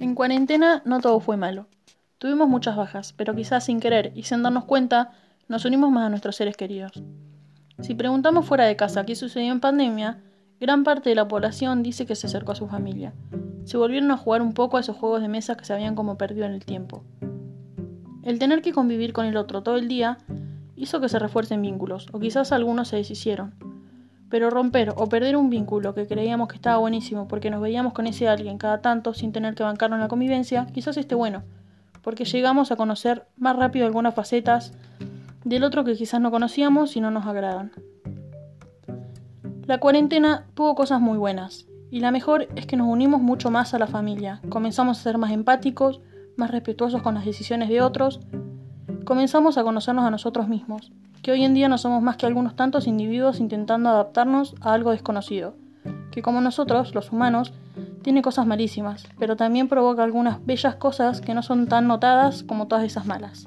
En cuarentena no todo fue malo. Tuvimos muchas bajas, pero quizás sin querer y sin darnos cuenta, nos unimos más a nuestros seres queridos. Si preguntamos fuera de casa qué sucedió en pandemia, gran parte de la población dice que se acercó a su familia. Se volvieron a jugar un poco a esos juegos de mesa que se habían como perdido en el tiempo. El tener que convivir con el otro todo el día hizo que se refuercen vínculos, o quizás algunos se deshicieron. Pero romper o perder un vínculo que creíamos que estaba buenísimo porque nos veíamos con ese alguien cada tanto sin tener que bancarnos la convivencia, quizás esté bueno, porque llegamos a conocer más rápido algunas facetas del otro que quizás no conocíamos y no nos agradan. La cuarentena tuvo cosas muy buenas, y la mejor es que nos unimos mucho más a la familia, comenzamos a ser más empáticos, más respetuosos con las decisiones de otros, comenzamos a conocernos a nosotros mismos, que hoy en día no somos más que algunos tantos individuos intentando adaptarnos a algo desconocido, que como nosotros, los humanos, tiene cosas malísimas, pero también provoca algunas bellas cosas que no son tan notadas como todas esas malas.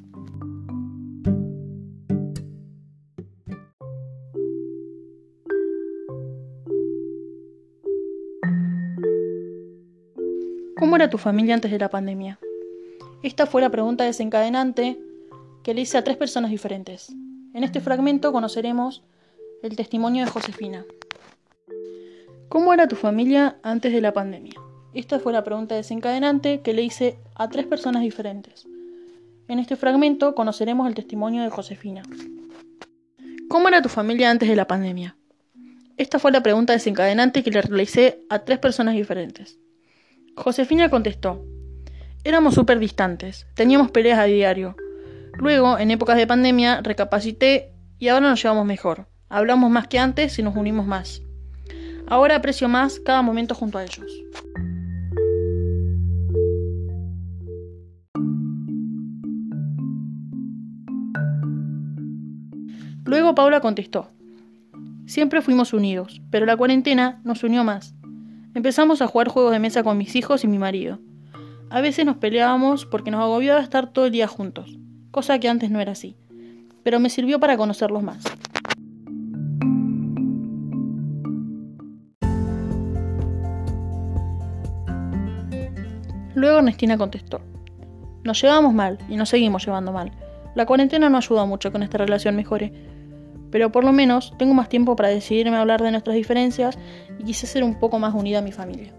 ¿Cómo era tu familia antes de la pandemia? Esta fue la pregunta desencadenante que le hice a tres personas diferentes. En este fragmento conoceremos el testimonio de Josefina. ¿Cómo era tu familia antes de la pandemia? Esta fue la pregunta desencadenante que le hice a tres personas diferentes. En este fragmento conoceremos el testimonio de Josefina. ¿Cómo era tu familia antes de la pandemia? Esta fue la pregunta desencadenante que le realicé a tres personas diferentes. Josefina contestó, éramos súper distantes, teníamos peleas a diario, Luego, en épocas de pandemia, recapacité y ahora nos llevamos mejor. Hablamos más que antes y nos unimos más. Ahora aprecio más cada momento junto a ellos. Luego Paula contestó, Siempre fuimos unidos, pero la cuarentena nos unió más. Empezamos a jugar juegos de mesa con mis hijos y mi marido. A veces nos peleábamos porque nos agobiaba estar todo el día juntos cosa que antes no era así, pero me sirvió para conocerlos más. Luego Ernestina contestó, nos llevamos mal y nos seguimos llevando mal. La cuarentena no ayuda mucho a que esta relación mejore, pero por lo menos tengo más tiempo para decidirme a hablar de nuestras diferencias y quise ser un poco más unida a mi familia.